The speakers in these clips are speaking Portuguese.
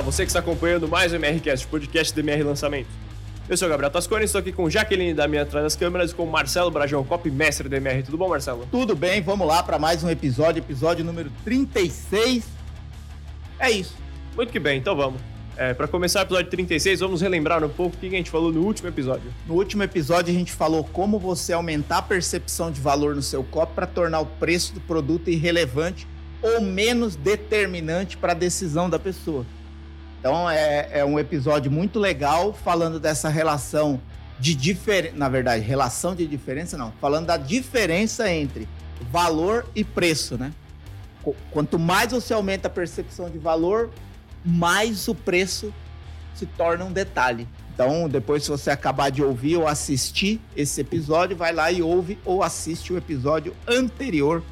Olá, você que está acompanhando mais o MRCast, podcast do MR Lançamento. Eu sou o Gabriel Tascone, estou aqui com Jaqueline da minha atrás das câmeras e com Marcelo Brajão, copy mestre do MR. Tudo bom, Marcelo? Tudo bem, vamos lá para mais um episódio, episódio número 36. É isso. Muito que bem, então vamos. É, para começar o episódio 36, vamos relembrar um pouco o que a gente falou no último episódio. No último episódio a gente falou como você aumentar a percepção de valor no seu copo para tornar o preço do produto irrelevante ou menos determinante para a decisão da pessoa. Então é, é um episódio muito legal falando dessa relação de diferença, na verdade, relação de diferença não, falando da diferença entre valor e preço, né? Quanto mais você aumenta a percepção de valor, mais o preço se torna um detalhe. Então, depois se você acabar de ouvir ou assistir esse episódio, vai lá e ouve ou assiste o episódio anterior,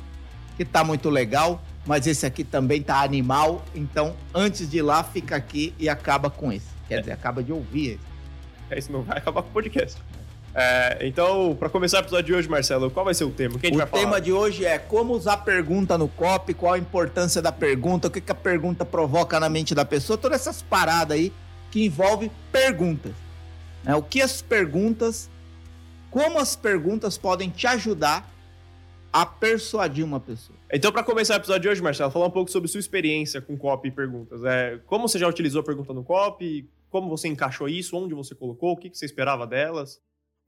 que tá muito legal mas esse aqui também tá animal. Então, antes de ir lá, fica aqui e acaba com esse. Quer é. dizer, acaba de ouvir esse. É isso, não vai acabar com o podcast. É, então, para começar o episódio de hoje, Marcelo, qual vai ser o tema? Quem o tema de hoje é como usar pergunta no copy, qual a importância da pergunta, o que, que a pergunta provoca na mente da pessoa, todas essas paradas aí que envolvem perguntas. Né? O que as perguntas, como as perguntas podem te ajudar a persuadir uma pessoa. Então, para começar o episódio de hoje, Marcelo, falar um pouco sobre sua experiência com copy e perguntas. É, como você já utilizou a pergunta no copy? Como você encaixou isso? Onde você colocou? O que, que você esperava delas?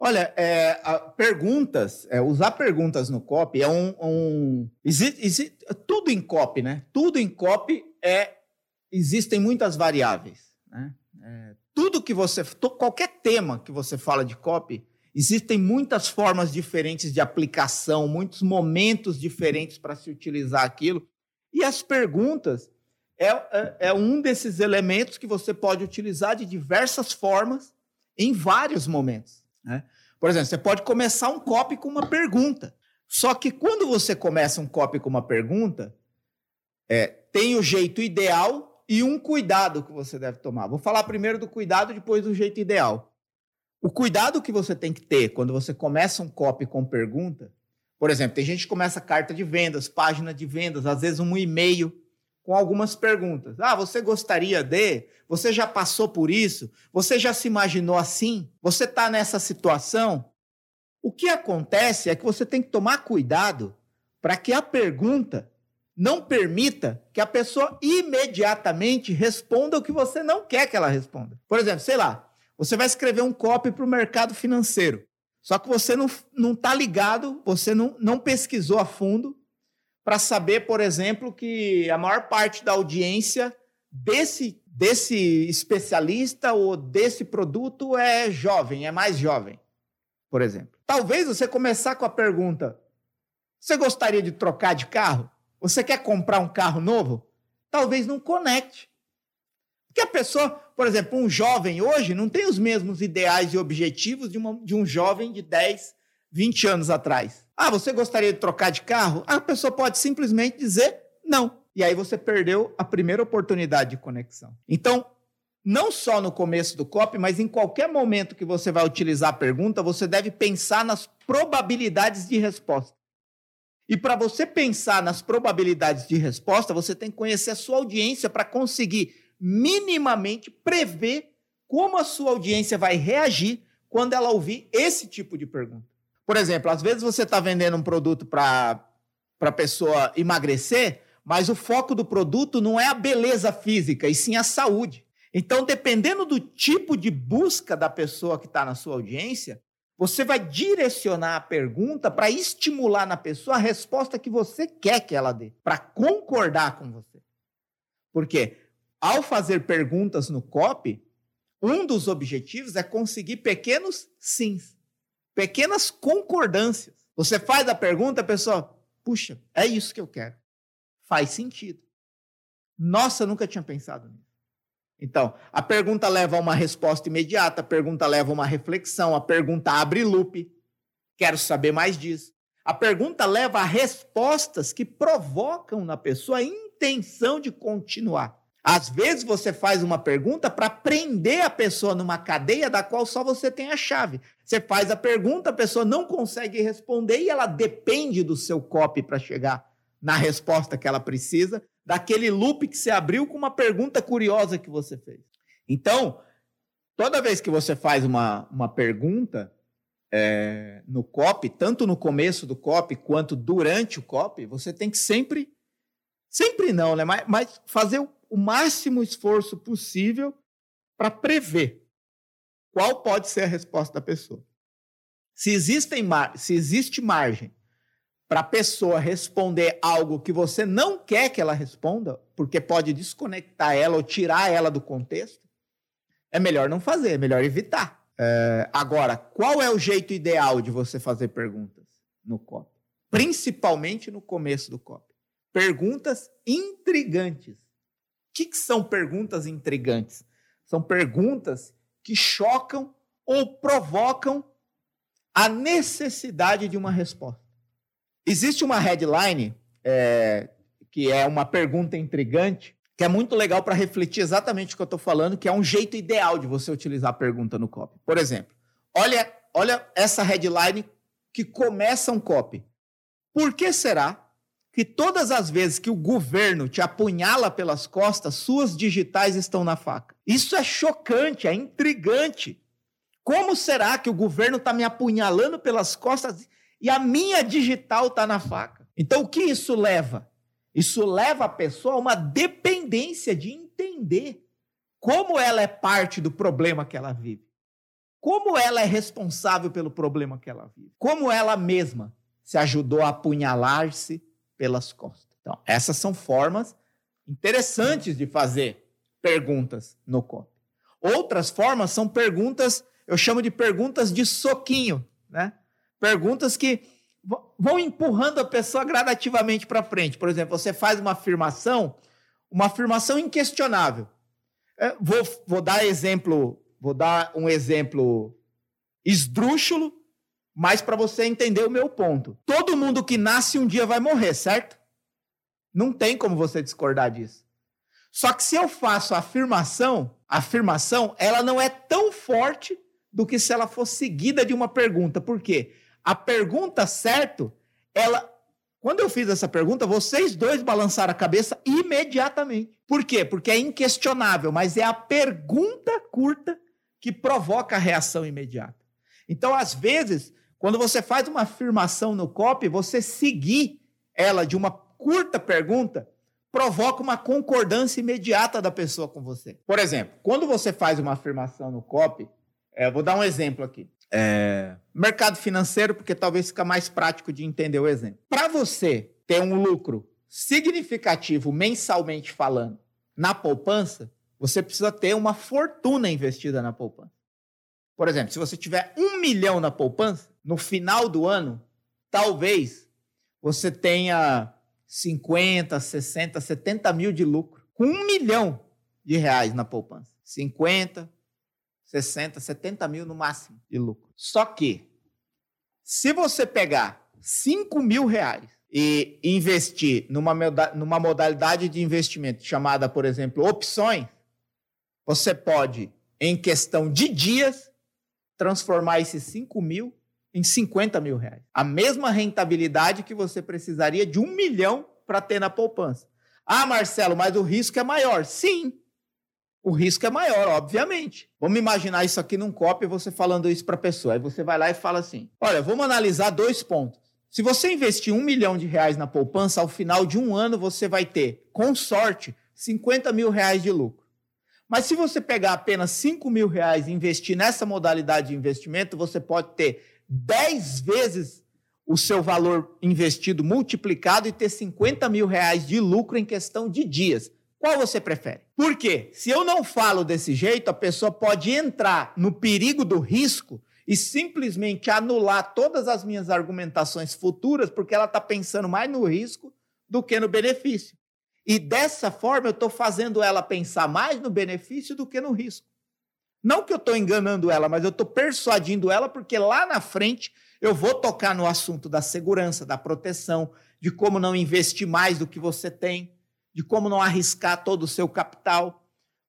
Olha, é, perguntas, é, usar perguntas no copy é um. um existe, existe, tudo em copy, né? Tudo em copy é. Existem muitas variáveis. Né? É, tudo que você. Qualquer tema que você fala de copy, Existem muitas formas diferentes de aplicação, muitos momentos diferentes para se utilizar aquilo. E as perguntas é, é, é, um desses elementos que você pode utilizar de diversas formas em vários momentos. Né? Por exemplo, você pode começar um copy com uma pergunta. Só que quando você começa um copy com uma pergunta, é, tem o jeito ideal e um cuidado que você deve tomar. Vou falar primeiro do cuidado, depois do jeito ideal. O cuidado que você tem que ter quando você começa um copy com pergunta, por exemplo, tem gente que começa carta de vendas, página de vendas, às vezes um e-mail com algumas perguntas. Ah, você gostaria de? Você já passou por isso? Você já se imaginou assim? Você está nessa situação? O que acontece é que você tem que tomar cuidado para que a pergunta não permita que a pessoa imediatamente responda o que você não quer que ela responda. Por exemplo, sei lá, você vai escrever um copy para o mercado financeiro. Só que você não está ligado, você não, não pesquisou a fundo para saber, por exemplo, que a maior parte da audiência desse, desse especialista ou desse produto é jovem, é mais jovem, por exemplo. Talvez você começar com a pergunta: você gostaria de trocar de carro? Você quer comprar um carro novo? Talvez não conecte. Porque a pessoa, por exemplo, um jovem hoje não tem os mesmos ideais e objetivos de, uma, de um jovem de 10, 20 anos atrás. Ah, você gostaria de trocar de carro? A pessoa pode simplesmente dizer não. E aí você perdeu a primeira oportunidade de conexão. Então, não só no começo do copy, mas em qualquer momento que você vai utilizar a pergunta, você deve pensar nas probabilidades de resposta. E para você pensar nas probabilidades de resposta, você tem que conhecer a sua audiência para conseguir minimamente prever como a sua audiência vai reagir quando ela ouvir esse tipo de pergunta. Por exemplo, às vezes você está vendendo um produto para a pessoa emagrecer, mas o foco do produto não é a beleza física, e sim a saúde. Então, dependendo do tipo de busca da pessoa que está na sua audiência, você vai direcionar a pergunta para estimular na pessoa a resposta que você quer que ela dê, para concordar com você. Por quê? Ao fazer perguntas no COP, um dos objetivos é conseguir pequenos sims, pequenas concordâncias. Você faz a pergunta, a pessoa, puxa, é isso que eu quero. Faz sentido. Nossa, nunca tinha pensado nisso. Então, a pergunta leva a uma resposta imediata, a pergunta leva a uma reflexão, a pergunta abre loop. Quero saber mais disso. A pergunta leva a respostas que provocam na pessoa a intenção de continuar. Às vezes você faz uma pergunta para prender a pessoa numa cadeia da qual só você tem a chave. Você faz a pergunta, a pessoa não consegue responder e ela depende do seu copy para chegar na resposta que ela precisa, daquele loop que você abriu com uma pergunta curiosa que você fez. Então, toda vez que você faz uma, uma pergunta é, no COP, tanto no começo do COP quanto durante o COP, você tem que sempre, sempre não, né? Mas, mas fazer o, o máximo esforço possível para prever qual pode ser a resposta da pessoa. Se, existem, se existe margem para a pessoa responder algo que você não quer que ela responda, porque pode desconectar ela ou tirar ela do contexto, é melhor não fazer, é melhor evitar. É, agora, qual é o jeito ideal de você fazer perguntas no COP? Principalmente no começo do COP. Perguntas intrigantes. O que, que são perguntas intrigantes? São perguntas que chocam ou provocam a necessidade de uma resposta. Existe uma headline é, que é uma pergunta intrigante, que é muito legal para refletir exatamente o que eu estou falando, que é um jeito ideal de você utilizar a pergunta no copy. Por exemplo, olha, olha essa headline que começa um copy. Por que será que todas as vezes que o governo te apunhala pelas costas, suas digitais estão na faca? Isso é chocante, é intrigante. Como será que o governo está me apunhalando pelas costas e a minha digital está na faca. Então, o que isso leva? Isso leva a pessoa a uma dependência de entender como ela é parte do problema que ela vive. Como ela é responsável pelo problema que ela vive. Como ela mesma se ajudou a apunhalar-se pelas costas. Então, essas são formas interessantes de fazer perguntas no COP. Outras formas são perguntas, eu chamo de perguntas de soquinho, né? Perguntas que vão empurrando a pessoa gradativamente para frente. Por exemplo, você faz uma afirmação, uma afirmação inquestionável. É, vou, vou dar exemplo, vou dar um exemplo esdrúxulo, mas para você entender o meu ponto. Todo mundo que nasce um dia vai morrer, certo? Não tem como você discordar disso. Só que se eu faço a afirmação, a afirmação, ela não é tão forte do que se ela fosse seguida de uma pergunta. Por quê? A pergunta certo, ela. Quando eu fiz essa pergunta, vocês dois balançaram a cabeça imediatamente. Por quê? Porque é inquestionável, mas é a pergunta curta que provoca a reação imediata. Então, às vezes, quando você faz uma afirmação no copy, você seguir ela de uma curta pergunta provoca uma concordância imediata da pessoa com você. Por exemplo, quando você faz uma afirmação no copy, é, vou dar um exemplo aqui. É, mercado financeiro, porque talvez fica mais prático de entender o exemplo. Para você ter um lucro significativo mensalmente falando na poupança, você precisa ter uma fortuna investida na poupança. Por exemplo, se você tiver um milhão na poupança, no final do ano, talvez você tenha 50, 60, 70 mil de lucro, com um milhão de reais na poupança. 50, 60, 70 mil no máximo de lucro. Só que, se você pegar 5 mil reais e investir numa, numa modalidade de investimento chamada, por exemplo, opções, você pode, em questão de dias, transformar esses 5 mil em 50 mil reais. A mesma rentabilidade que você precisaria de um milhão para ter na poupança. Ah, Marcelo, mas o risco é maior. Sim, o risco é maior, obviamente. Vamos imaginar isso aqui num copo e você falando isso para a pessoa. Aí você vai lá e fala assim: olha, vamos analisar dois pontos. Se você investir um milhão de reais na poupança, ao final de um ano você vai ter, com sorte, 50 mil reais de lucro. Mas se você pegar apenas 5 mil reais e investir nessa modalidade de investimento, você pode ter 10 vezes o seu valor investido multiplicado e ter 50 mil reais de lucro em questão de dias. Qual você prefere? Por quê? Se eu não falo desse jeito, a pessoa pode entrar no perigo do risco e simplesmente anular todas as minhas argumentações futuras, porque ela está pensando mais no risco do que no benefício. E dessa forma eu estou fazendo ela pensar mais no benefício do que no risco. Não que eu estou enganando ela, mas eu estou persuadindo ela porque lá na frente eu vou tocar no assunto da segurança, da proteção, de como não investir mais do que você tem de como não arriscar todo o seu capital.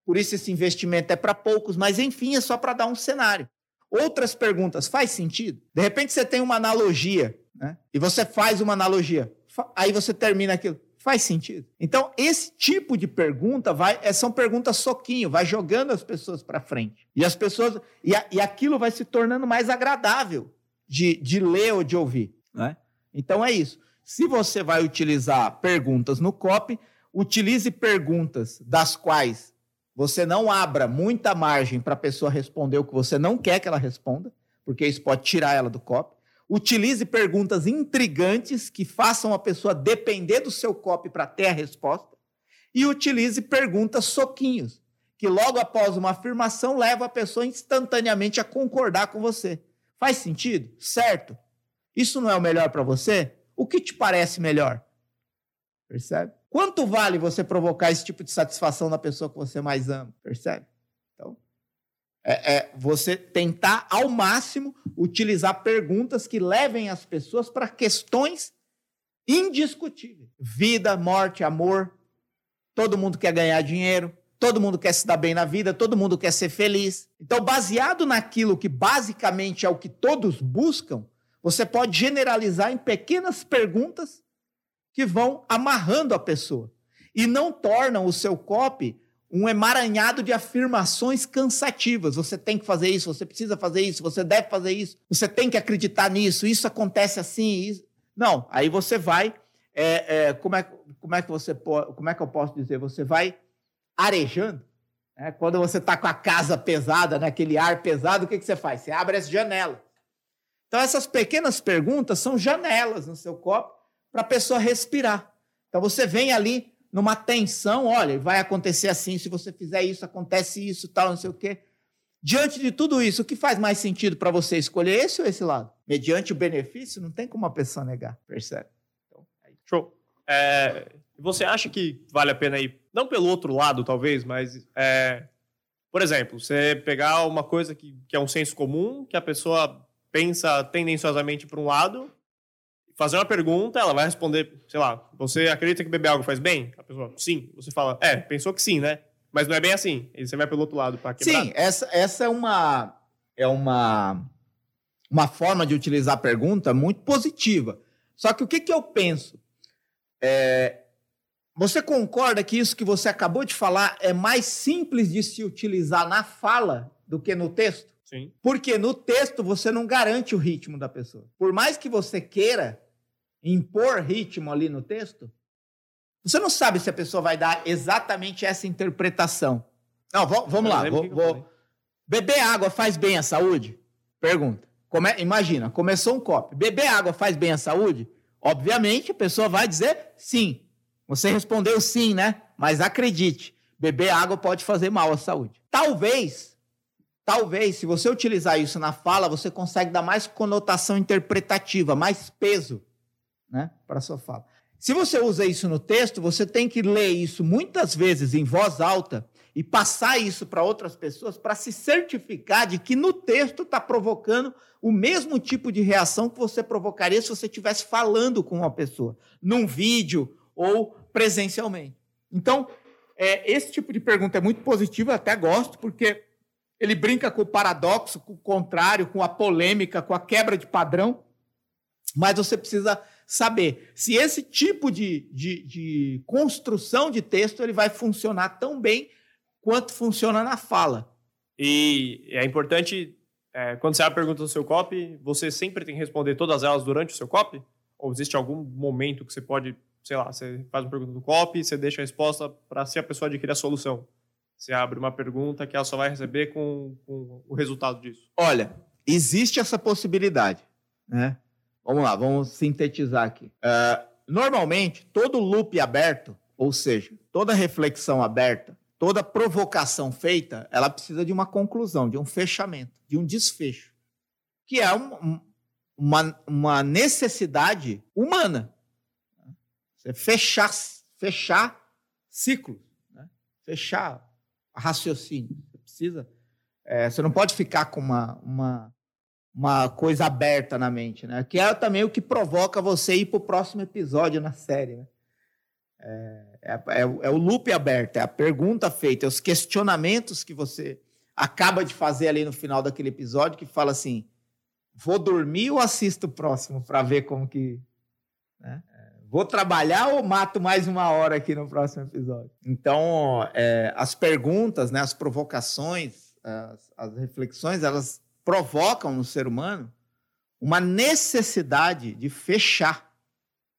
Por isso esse investimento é para poucos, mas enfim, é só para dar um cenário. Outras perguntas, faz sentido? De repente você tem uma analogia, né? E você faz uma analogia. Aí você termina aquilo. Faz sentido? Então, esse tipo de pergunta vai, é, são perguntas soquinho, vai jogando as pessoas para frente. E as pessoas. E, a, e aquilo vai se tornando mais agradável de, de ler ou de ouvir. Né? Então é isso. Se você vai utilizar perguntas no copy, utilize perguntas das quais você não abra muita margem para a pessoa responder o que você não quer que ela responda, porque isso pode tirar ela do copy. Utilize perguntas intrigantes que façam a pessoa depender do seu copy para ter a resposta. E utilize perguntas soquinhos, que logo após uma afirmação leva a pessoa instantaneamente a concordar com você. Faz sentido? Certo? Isso não é o melhor para você? O que te parece melhor? Percebe? Quanto vale você provocar esse tipo de satisfação na pessoa que você mais ama? Percebe? Então, é, é você tentar ao máximo utilizar perguntas que levem as pessoas para questões indiscutíveis: vida, morte, amor. Todo mundo quer ganhar dinheiro, todo mundo quer se dar bem na vida, todo mundo quer ser feliz. Então, baseado naquilo que basicamente é o que todos buscam, você pode generalizar em pequenas perguntas que vão amarrando a pessoa e não tornam o seu copy um emaranhado de afirmações cansativas. Você tem que fazer isso, você precisa fazer isso, você deve fazer isso, você tem que acreditar nisso, isso acontece assim. Isso... Não, aí você vai. É, é, como, é, como é que você como é que eu posso dizer? Você vai arejando. Né? Quando você está com a casa pesada, naquele né? ar pesado, o que, que você faz? Você abre as janelas. Então, essas pequenas perguntas são janelas no seu copo para a pessoa respirar. Então, você vem ali numa tensão, olha, vai acontecer assim, se você fizer isso, acontece isso, tal, não sei o quê. Diante de tudo isso, o que faz mais sentido para você escolher esse ou esse lado? Mediante o benefício, não tem como a pessoa negar, percebe? Então, aí. Show. É, você acha que vale a pena ir, não pelo outro lado, talvez, mas, é, por exemplo, você pegar uma coisa que, que é um senso comum, que a pessoa pensa tendenciosamente para um lado, fazer uma pergunta, ela vai responder, sei lá, você acredita que beber água faz bem? A pessoa, sim. Você fala, é, pensou que sim, né? Mas não é bem assim. E você vai pelo outro lado para quebrar. Sim, essa, essa é uma é uma uma forma de utilizar a pergunta muito positiva. Só que o que, que eu penso? É, você concorda que isso que você acabou de falar é mais simples de se utilizar na fala do que no texto? Sim. Porque no texto você não garante o ritmo da pessoa. Por mais que você queira impor ritmo ali no texto, você não sabe se a pessoa vai dar exatamente essa interpretação. Não, vamos lá. Vou, vou... Beber água faz bem à saúde? Pergunta. Come... Imagina, começou um copo. Beber água faz bem à saúde? Obviamente, a pessoa vai dizer sim. Você respondeu sim, né? Mas acredite, beber água pode fazer mal à saúde. Talvez Talvez, se você utilizar isso na fala, você consegue dar mais conotação interpretativa, mais peso né, para a sua fala. Se você usa isso no texto, você tem que ler isso muitas vezes em voz alta e passar isso para outras pessoas para se certificar de que no texto está provocando o mesmo tipo de reação que você provocaria se você estivesse falando com uma pessoa, num vídeo ou presencialmente. Então, é, esse tipo de pergunta é muito positiva, até gosto, porque ele brinca com o paradoxo, com o contrário, com a polêmica, com a quebra de padrão. Mas você precisa saber se esse tipo de, de, de construção de texto ele vai funcionar tão bem quanto funciona na fala. E é importante, é, quando você abre pergunta no seu copy, você sempre tem que responder todas elas durante o seu copy? Ou existe algum momento que você pode, sei lá, você faz uma pergunta no copy, você deixa a resposta para se a pessoa adquirir a solução? Você abre uma pergunta que ela só vai receber com, com o resultado disso. Olha, existe essa possibilidade. Né? Vamos lá, vamos sintetizar aqui. Uh, normalmente, todo loop aberto, ou seja, toda reflexão aberta, toda provocação feita, ela precisa de uma conclusão, de um fechamento, de um desfecho, que é um, uma, uma necessidade humana. Você fechar, fechar ciclos, né? fechar raciocínio. Você precisa. É, você não pode ficar com uma, uma, uma coisa aberta na mente, né? Que é também o que provoca você ir para o próximo episódio na série, né? É, é, é, é, o loop aberto, é a pergunta feita, é os questionamentos que você acaba de fazer ali no final daquele episódio que fala assim: vou dormir ou assisto o próximo para ver como que. Né? Vou trabalhar ou mato mais uma hora aqui no próximo episódio? Então, é, as perguntas, né, as provocações, as, as reflexões, elas provocam no ser humano uma necessidade de fechar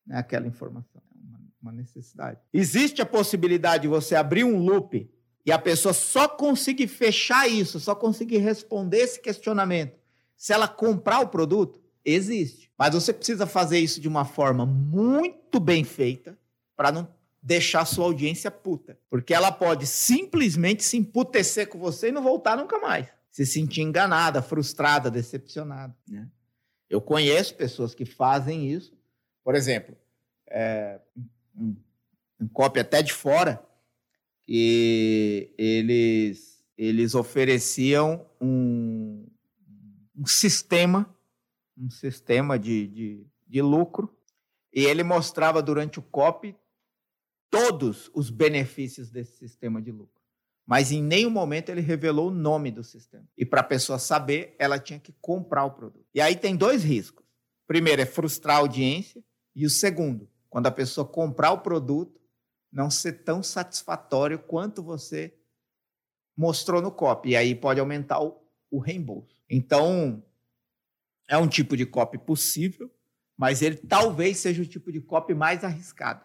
né, aquela informação. Uma, uma necessidade. Existe a possibilidade de você abrir um loop e a pessoa só conseguir fechar isso, só conseguir responder esse questionamento se ela comprar o produto? Existe. Mas você precisa fazer isso de uma forma muito bem feita para não deixar sua audiência puta. Porque ela pode simplesmente se emputecer com você e não voltar nunca mais. Se sentir enganada, frustrada, decepcionada. Né? Eu conheço pessoas que fazem isso. Por exemplo, é, um, um até de fora, que eles, eles ofereciam um, um sistema um sistema de, de, de lucro, e ele mostrava durante o COP todos os benefícios desse sistema de lucro. Mas em nenhum momento ele revelou o nome do sistema. E para a pessoa saber, ela tinha que comprar o produto. E aí tem dois riscos. Primeiro é frustrar a audiência, e o segundo, quando a pessoa comprar o produto, não ser tão satisfatório quanto você mostrou no COP. E aí pode aumentar o, o reembolso. Então, é um tipo de copy possível, mas ele talvez seja o tipo de copy mais arriscado.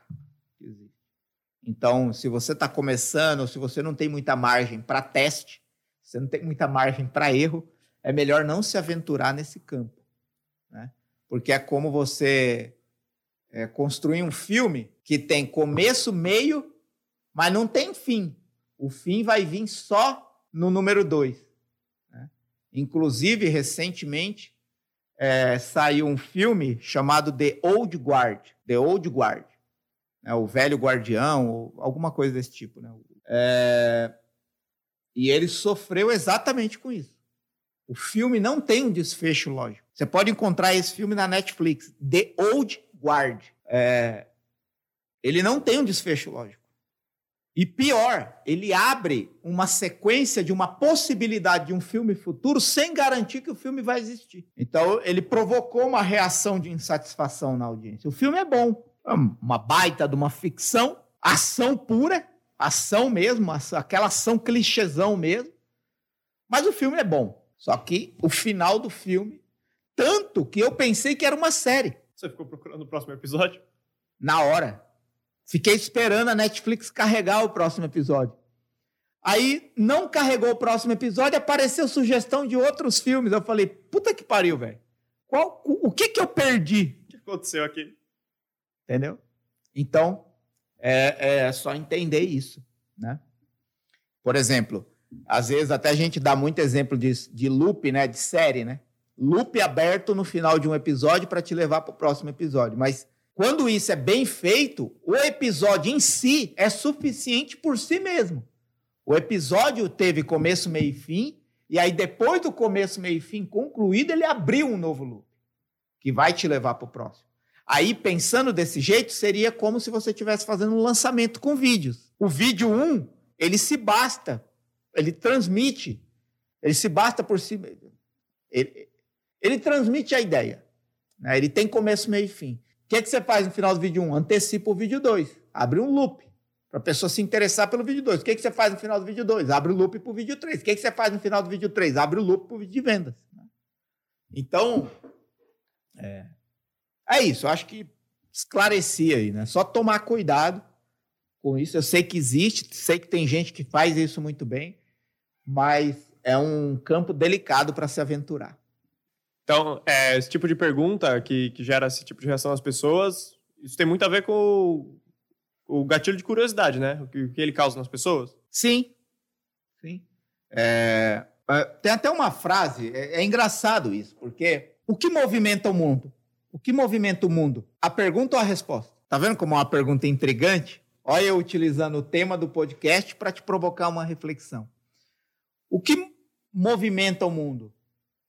Então, se você está começando, se você não tem muita margem para teste, você não tem muita margem para erro, é melhor não se aventurar nesse campo. Né? Porque é como você é, construir um filme que tem começo, meio, mas não tem fim. O fim vai vir só no número dois. Né? Inclusive, recentemente, é, saiu um filme chamado The Old Guard, The Old Guard, né, o velho guardião, alguma coisa desse tipo, né? É, e ele sofreu exatamente com isso. O filme não tem um desfecho lógico. Você pode encontrar esse filme na Netflix, The Old Guard. É, ele não tem um desfecho lógico. E pior, ele abre uma sequência de uma possibilidade de um filme futuro sem garantir que o filme vai existir. Então, ele provocou uma reação de insatisfação na audiência. O filme é bom, uma baita de uma ficção, ação pura, ação mesmo, aquela ação clichêzão mesmo. Mas o filme é bom. Só que o final do filme, tanto que eu pensei que era uma série. Você ficou procurando o próximo episódio? Na hora. Fiquei esperando a Netflix carregar o próximo episódio. Aí não carregou o próximo episódio, apareceu sugestão de outros filmes. Eu falei, puta que pariu, velho. Qual, o, o que que eu perdi? O que aconteceu aqui? Entendeu? Então, é, é só entender isso, né? Por exemplo, às vezes até a gente dá muito exemplo de, de loop, né? De série, né? Loop aberto no final de um episódio para te levar para o próximo episódio. Mas quando isso é bem feito, o episódio em si é suficiente por si mesmo. O episódio teve começo, meio e fim, e aí depois do começo, meio e fim concluído, ele abriu um novo loop, que vai te levar para o próximo. Aí, pensando desse jeito, seria como se você estivesse fazendo um lançamento com vídeos. O vídeo 1, um, ele se basta, ele transmite, ele se basta por si. Ele, ele transmite a ideia. Né? Ele tem começo, meio e fim. O que, é que você faz no final do vídeo 1? Antecipa o vídeo 2. Abre um loop para a pessoa se interessar pelo vídeo 2. O que, é que você faz no final do vídeo 2? Abre o loop para o vídeo 3. O que, é que você faz no final do vídeo 3? Abre o loop para o vídeo de vendas. Então, é, é isso. Eu acho que esclareci aí, né? Só tomar cuidado com isso. Eu sei que existe, sei que tem gente que faz isso muito bem, mas é um campo delicado para se aventurar. Então, é, esse tipo de pergunta que, que gera esse tipo de reação às pessoas, isso tem muito a ver com o, o gatilho de curiosidade, né? O que, o que, ele causa nas pessoas. Sim. Sim. É, é, tem até uma frase, é, é engraçado isso, porque o que movimenta o mundo? O que movimenta o mundo? A pergunta ou a resposta? Tá vendo como é uma pergunta intrigante? Olha eu utilizando o tema do podcast para te provocar uma reflexão. O que movimenta o mundo?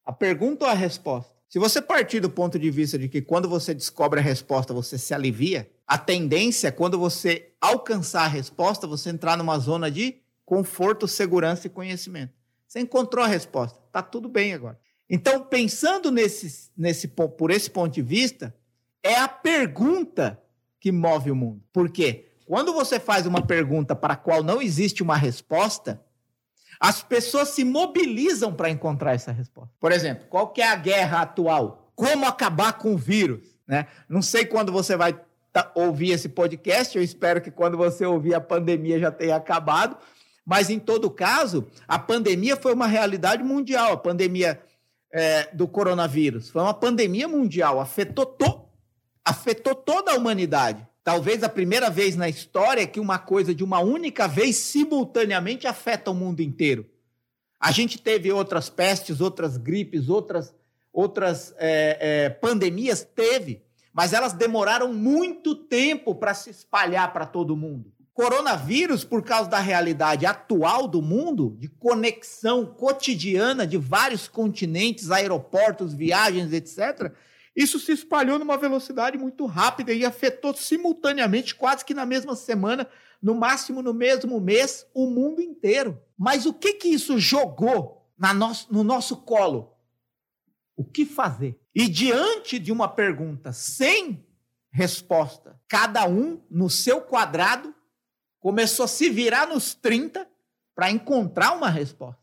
A pergunta ou a resposta? Se você partir do ponto de vista de que quando você descobre a resposta você se alivia, a tendência é quando você alcançar a resposta, você entrar numa zona de conforto, segurança e conhecimento. Você encontrou a resposta, tá tudo bem agora. Então, pensando nesse, nesse, por esse ponto de vista, é a pergunta que move o mundo. Por quê? Quando você faz uma pergunta para a qual não existe uma resposta, as pessoas se mobilizam para encontrar essa resposta. Por exemplo, qual que é a guerra atual? Como acabar com o vírus? Né? Não sei quando você vai ouvir esse podcast, eu espero que quando você ouvir a pandemia já tenha acabado, mas em todo caso, a pandemia foi uma realidade mundial, a pandemia é, do coronavírus foi uma pandemia mundial, afetou, to afetou toda a humanidade. Talvez a primeira vez na história que uma coisa de uma única vez simultaneamente afeta o mundo inteiro. A gente teve outras pestes, outras gripes, outras, outras é, é, pandemias, teve, mas elas demoraram muito tempo para se espalhar para todo mundo. Coronavírus, por causa da realidade atual do mundo, de conexão cotidiana de vários continentes, aeroportos, viagens, etc., isso se espalhou numa velocidade muito rápida e afetou simultaneamente, quase que na mesma semana, no máximo no mesmo mês, o mundo inteiro. Mas o que que isso jogou nosso, no nosso colo? O que fazer? E diante de uma pergunta sem resposta, cada um no seu quadrado começou a se virar nos 30 para encontrar uma resposta.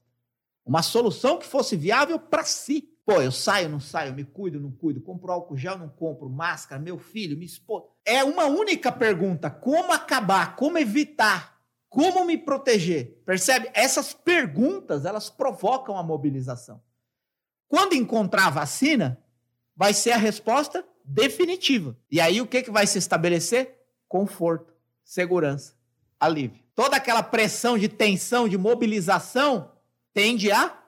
Uma solução que fosse viável para si. Pô, eu saio, não saio, me cuido, não cuido, compro álcool gel, não compro, máscara, meu filho, minha esposa. É uma única pergunta: como acabar, como evitar, como me proteger? Percebe? Essas perguntas, elas provocam a mobilização. Quando encontrar a vacina, vai ser a resposta definitiva. E aí o que, que vai se estabelecer? Conforto, segurança, alívio. Toda aquela pressão de tensão, de mobilização, tende a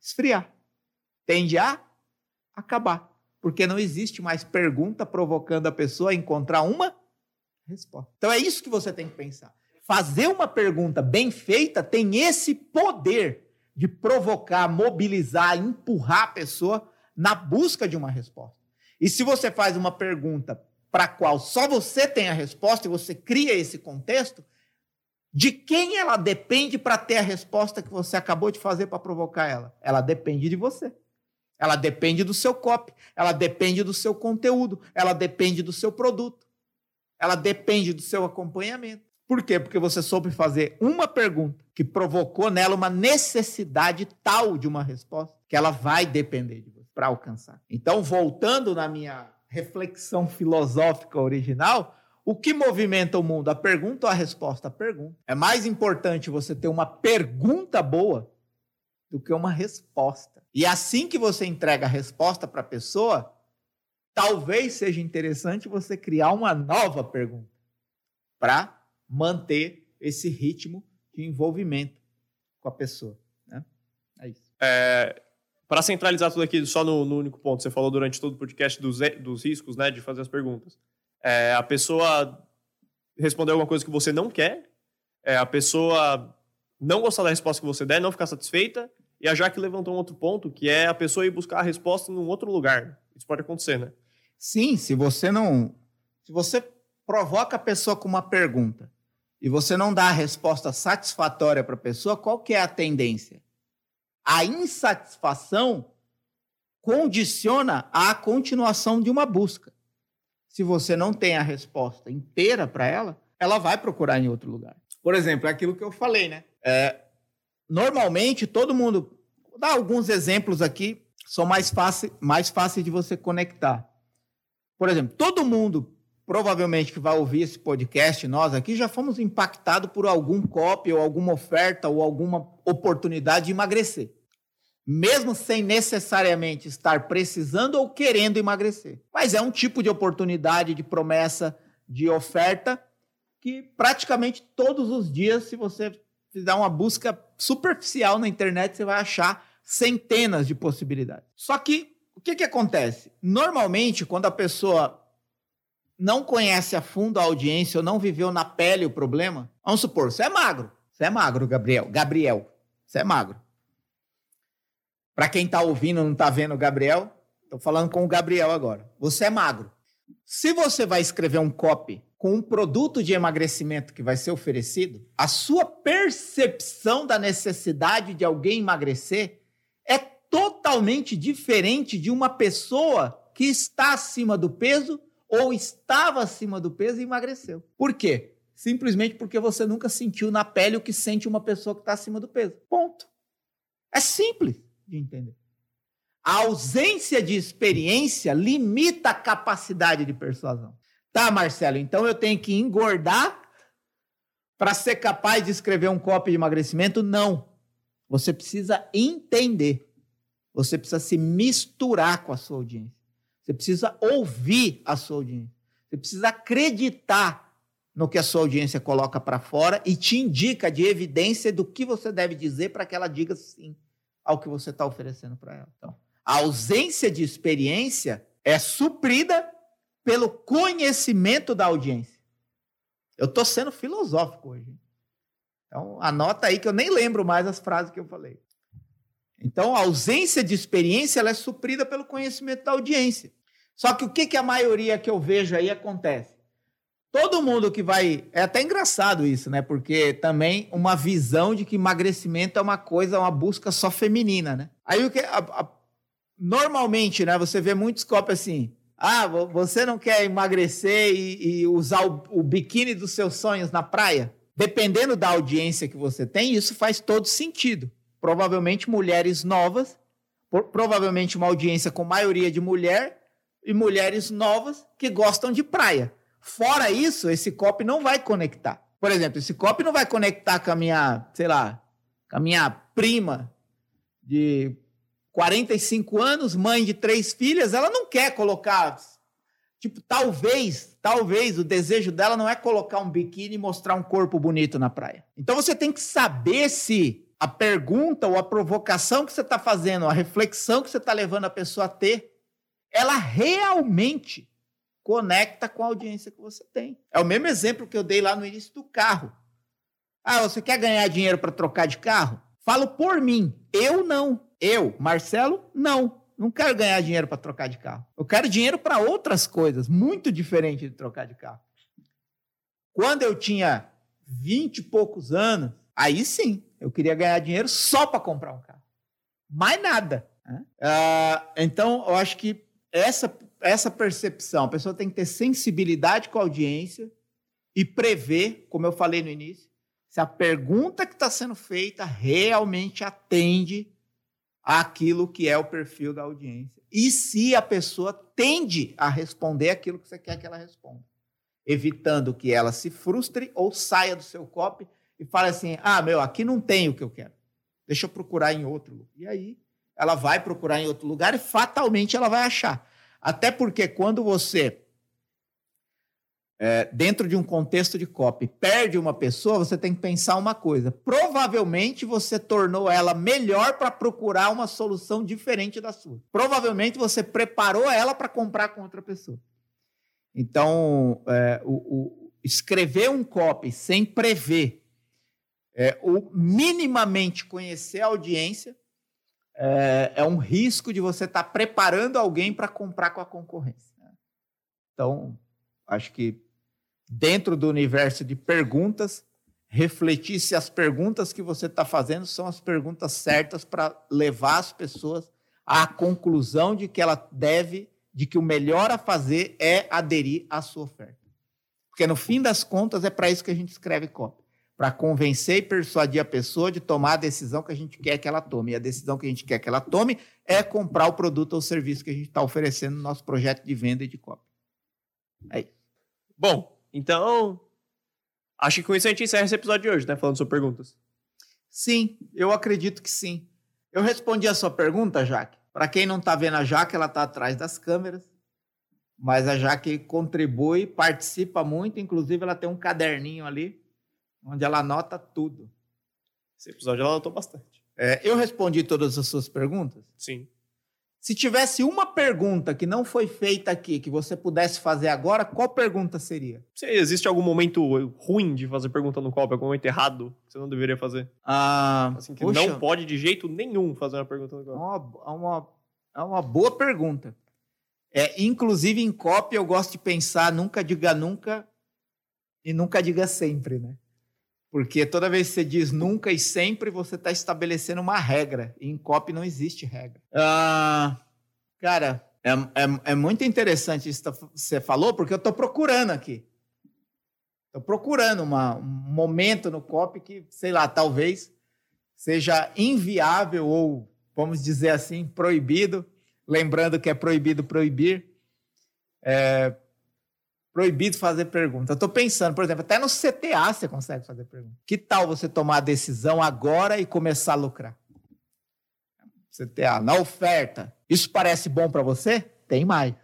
esfriar tende a acabar. Porque não existe mais pergunta provocando a pessoa a encontrar uma resposta. Então é isso que você tem que pensar. Fazer uma pergunta bem feita tem esse poder de provocar, mobilizar, empurrar a pessoa na busca de uma resposta. E se você faz uma pergunta para a qual só você tem a resposta e você cria esse contexto, de quem ela depende para ter a resposta que você acabou de fazer para provocar ela? Ela depende de você. Ela depende do seu copy, ela depende do seu conteúdo, ela depende do seu produto, ela depende do seu acompanhamento. Por quê? Porque você soube fazer uma pergunta que provocou nela uma necessidade tal de uma resposta que ela vai depender de você para alcançar. Então, voltando na minha reflexão filosófica original, o que movimenta o mundo? A pergunta ou a resposta? A pergunta. É mais importante você ter uma pergunta boa do que uma resposta. E assim que você entrega a resposta para a pessoa, talvez seja interessante você criar uma nova pergunta para manter esse ritmo de envolvimento com a pessoa. Né? É isso. É, para centralizar tudo aqui só no, no, único ponto, você falou durante todo o podcast dos, dos riscos né, de fazer as perguntas. É, a pessoa responder alguma coisa que você não quer, é, a pessoa não gostar da resposta que você der, não ficar satisfeita. E a Jaque levantou um outro ponto, que é a pessoa ir buscar a resposta em um outro lugar. Isso pode acontecer, né? Sim, se você não. Se você provoca a pessoa com uma pergunta e você não dá a resposta satisfatória para a pessoa, qual que é a tendência? A insatisfação condiciona a continuação de uma busca. Se você não tem a resposta inteira para ela, ela vai procurar em outro lugar. Por exemplo, é aquilo que eu falei, né? É, normalmente, todo mundo. Vou dar alguns exemplos aqui, são mais fáceis mais fácil de você conectar. Por exemplo, todo mundo, provavelmente, que vai ouvir esse podcast, nós aqui, já fomos impactados por algum copy, ou alguma oferta, ou alguma oportunidade de emagrecer. Mesmo sem necessariamente estar precisando ou querendo emagrecer. Mas é um tipo de oportunidade, de promessa, de oferta que praticamente todos os dias, se você fizer uma busca superficial na internet, você vai achar centenas de possibilidades. Só que o que, que acontece? Normalmente, quando a pessoa não conhece a fundo a audiência ou não viveu na pele o problema, vamos supor, você é magro. Você é magro, Gabriel. Gabriel, você é magro. Para quem está ouvindo não está vendo o Gabriel, estou falando com o Gabriel agora. Você é magro. Se você vai escrever um copy com um produto de emagrecimento que vai ser oferecido, a sua percepção da necessidade de alguém emagrecer é totalmente diferente de uma pessoa que está acima do peso ou estava acima do peso e emagreceu. Por quê? Simplesmente porque você nunca sentiu na pele o que sente uma pessoa que está acima do peso. Ponto. É simples de entender. A ausência de experiência limita a capacidade de persuasão. Tá, Marcelo, então eu tenho que engordar para ser capaz de escrever um copo de emagrecimento? Não. Você precisa entender. Você precisa se misturar com a sua audiência. Você precisa ouvir a sua audiência. Você precisa acreditar no que a sua audiência coloca para fora e te indica de evidência do que você deve dizer para que ela diga sim ao que você está oferecendo para ela. Então, a ausência de experiência é suprida pelo conhecimento da audiência. Eu estou sendo filosófico hoje. Então, anota aí que eu nem lembro mais as frases que eu falei. Então, a ausência de experiência ela é suprida pelo conhecimento da audiência. Só que o que, que a maioria que eu vejo aí acontece? Todo mundo que vai. É até engraçado isso, né? Porque também uma visão de que emagrecimento é uma coisa, uma busca só feminina, né? Aí o que. A, a, normalmente, né? Você vê muitos copos assim. Ah, você não quer emagrecer e, e usar o, o biquíni dos seus sonhos na praia? Dependendo da audiência que você tem, isso faz todo sentido. Provavelmente mulheres novas, provavelmente uma audiência com maioria de mulher e mulheres novas que gostam de praia. Fora isso, esse copy não vai conectar. Por exemplo, esse copy não vai conectar com a minha, sei lá, com a minha prima de 45 anos, mãe de três filhas, ela não quer colocar Tipo, talvez, talvez o desejo dela não é colocar um biquíni e mostrar um corpo bonito na praia. Então você tem que saber se a pergunta ou a provocação que você está fazendo, a reflexão que você está levando a pessoa a ter, ela realmente conecta com a audiência que você tem. É o mesmo exemplo que eu dei lá no início do carro. Ah, você quer ganhar dinheiro para trocar de carro? Falo por mim. Eu não. Eu, Marcelo, não. Não quero ganhar dinheiro para trocar de carro. Eu quero dinheiro para outras coisas, muito diferente de trocar de carro. Quando eu tinha vinte e poucos anos, aí sim, eu queria ganhar dinheiro só para comprar um carro. Mais nada. Né? Uh, então, eu acho que essa, essa percepção, a pessoa tem que ter sensibilidade com a audiência e prever, como eu falei no início, se a pergunta que está sendo feita realmente atende aquilo que é o perfil da audiência. E se a pessoa tende a responder aquilo que você quer que ela responda, evitando que ela se frustre ou saia do seu copy e fale assim: ah, meu, aqui não tem o que eu quero. Deixa eu procurar em outro. E aí ela vai procurar em outro lugar e fatalmente ela vai achar. Até porque quando você é, dentro de um contexto de copy, perde uma pessoa, você tem que pensar uma coisa. Provavelmente você tornou ela melhor para procurar uma solução diferente da sua. Provavelmente você preparou ela para comprar com outra pessoa. Então, é, o, o, escrever um copy sem prever, é, o minimamente conhecer a audiência, é, é um risco de você estar tá preparando alguém para comprar com a concorrência. Né? Então, acho que dentro do universo de perguntas, refletir se as perguntas que você está fazendo são as perguntas certas para levar as pessoas à conclusão de que ela deve, de que o melhor a fazer é aderir à sua oferta. Porque no fim das contas é para isso que a gente escreve cópia. Para convencer e persuadir a pessoa de tomar a decisão que a gente quer que ela tome. E a decisão que a gente quer que ela tome é comprar o produto ou serviço que a gente está oferecendo no nosso projeto de venda e de cópia. É isso. Bom, então, acho que com isso a gente encerra esse episódio de hoje, né? Falando sobre perguntas. Sim, eu acredito que sim. Eu respondi a sua pergunta, Jaque. Para quem não está vendo a Jaque, ela está atrás das câmeras. Mas a Jaque contribui, participa muito. Inclusive, ela tem um caderninho ali, onde ela anota tudo. Esse episódio ela anotou bastante. É, eu respondi todas as suas perguntas? Sim. Se tivesse uma pergunta que não foi feita aqui, que você pudesse fazer agora, qual pergunta seria? Se existe algum momento ruim de fazer pergunta no copo, algum momento errado que você não deveria fazer? Ah, assim, que poxa, não pode de jeito nenhum fazer uma pergunta no copo. É uma, uma, é uma boa pergunta. É, inclusive, em cópia, eu gosto de pensar nunca diga nunca e nunca diga sempre, né? Porque toda vez que você diz nunca e sempre, você está estabelecendo uma regra. E em COP não existe regra. Ah, cara, É, é, é muito interessante isso que você falou, porque eu estou procurando aqui. Estou procurando uma, um momento no COP que, sei lá, talvez seja inviável ou, vamos dizer assim, proibido. Lembrando que é proibido proibir. É, proibido fazer pergunta. Eu estou pensando, por exemplo, até no CTA você consegue fazer pergunta. Que tal você tomar a decisão agora e começar a lucrar? CTA, na oferta. Isso parece bom para você? Tem mais.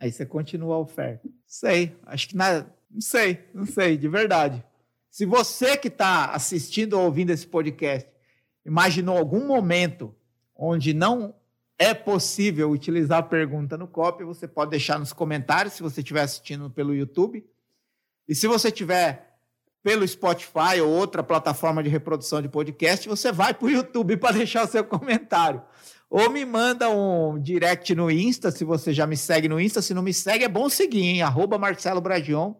Aí você continua a oferta. Sei, acho que na, não sei, não sei, de verdade. Se você que está assistindo ou ouvindo esse podcast imaginou algum momento onde não é possível utilizar a pergunta no copy, você pode deixar nos comentários se você estiver assistindo pelo YouTube. E se você estiver pelo Spotify ou outra plataforma de reprodução de podcast, você vai para o YouTube para deixar o seu comentário. Ou me manda um direct no Insta, se você já me segue no Insta. Se não me segue, é bom seguir, hein? Arroba Marcelo Bragion.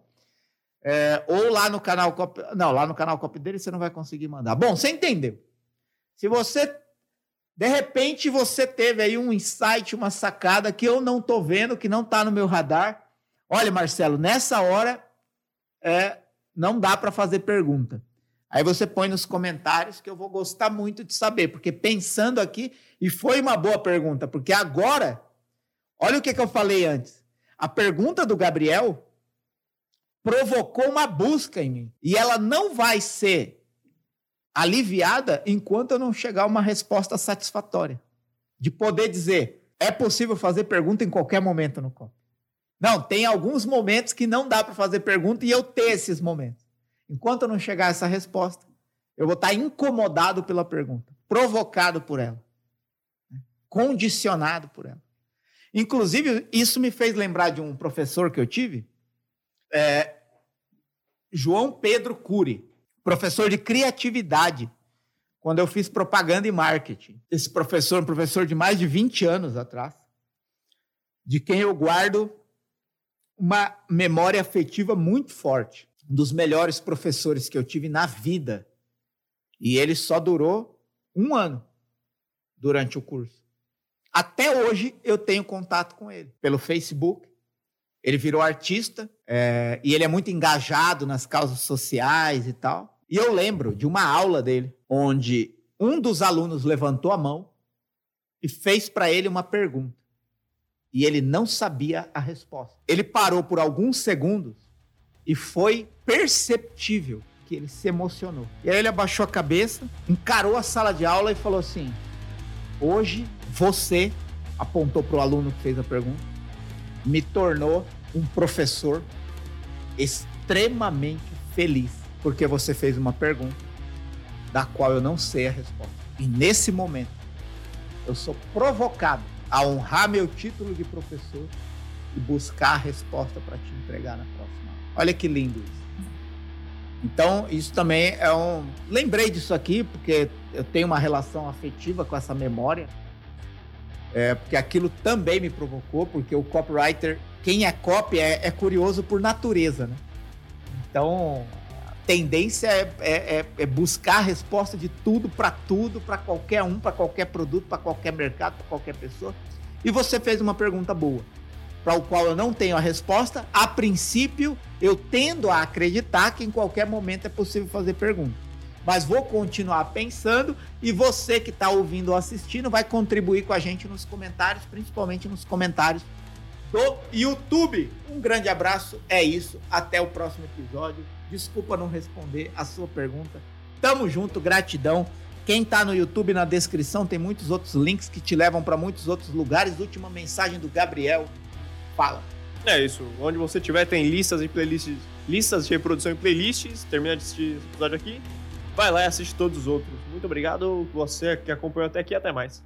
É, ou lá no canal Cop... Não, lá no canal Cop dele você não vai conseguir mandar. Bom, você entendeu. Se você. De repente você teve aí um insight, uma sacada que eu não tô vendo, que não tá no meu radar. Olha, Marcelo, nessa hora é, não dá para fazer pergunta. Aí você põe nos comentários que eu vou gostar muito de saber, porque pensando aqui, e foi uma boa pergunta, porque agora, olha o que, que eu falei antes. A pergunta do Gabriel provocou uma busca em mim. E ela não vai ser aliviada enquanto eu não chegar uma resposta satisfatória. De poder dizer, é possível fazer pergunta em qualquer momento no copo. Não, tem alguns momentos que não dá para fazer pergunta e eu ter esses momentos. Enquanto eu não chegar a essa resposta, eu vou estar incomodado pela pergunta, provocado por ela, né? condicionado por ela. Inclusive, isso me fez lembrar de um professor que eu tive, é, João Pedro Cury, professor de criatividade, quando eu fiz propaganda e marketing. Esse professor, um professor de mais de 20 anos atrás, de quem eu guardo uma memória afetiva muito forte. Um dos melhores professores que eu tive na vida. E ele só durou um ano durante o curso. Até hoje eu tenho contato com ele pelo Facebook. Ele virou artista é, e ele é muito engajado nas causas sociais e tal. E eu lembro de uma aula dele, onde um dos alunos levantou a mão e fez para ele uma pergunta e ele não sabia a resposta. Ele parou por alguns segundos e foi perceptível que ele se emocionou. E aí ele abaixou a cabeça, encarou a sala de aula e falou assim: Hoje você, apontou para o aluno que fez a pergunta, me tornou um professor extremamente feliz, porque você fez uma pergunta da qual eu não sei a resposta. E nesse momento, eu sou provocado a honrar meu título de professor e buscar a resposta para te entregar na próxima. Olha que lindo isso. Então, isso também é um. Lembrei disso aqui, porque eu tenho uma relação afetiva com essa memória. É, porque aquilo também me provocou, porque o copywriter, quem é copy, é, é curioso por natureza, né? Então, tendência é, é, é, é buscar a resposta de tudo para tudo, para qualquer um, para qualquer produto, para qualquer mercado, para qualquer pessoa. E você fez uma pergunta boa, para o qual eu não tenho a resposta. A princípio, eu tendo a acreditar que em qualquer momento é possível fazer pergunta. Mas vou continuar pensando e você que está ouvindo ou assistindo vai contribuir com a gente nos comentários, principalmente nos comentários do YouTube. Um grande abraço, é isso. Até o próximo episódio. Desculpa não responder a sua pergunta. Tamo junto, gratidão. Quem tá no YouTube na descrição tem muitos outros links que te levam para muitos outros lugares. Última mensagem do Gabriel. Fala. É isso. Onde você tiver tem listas e playlists, listas de reprodução e playlists. Termina de assistir esse episódio aqui. Vai lá e assiste todos os outros. Muito obrigado você que acompanhou até aqui. Até mais.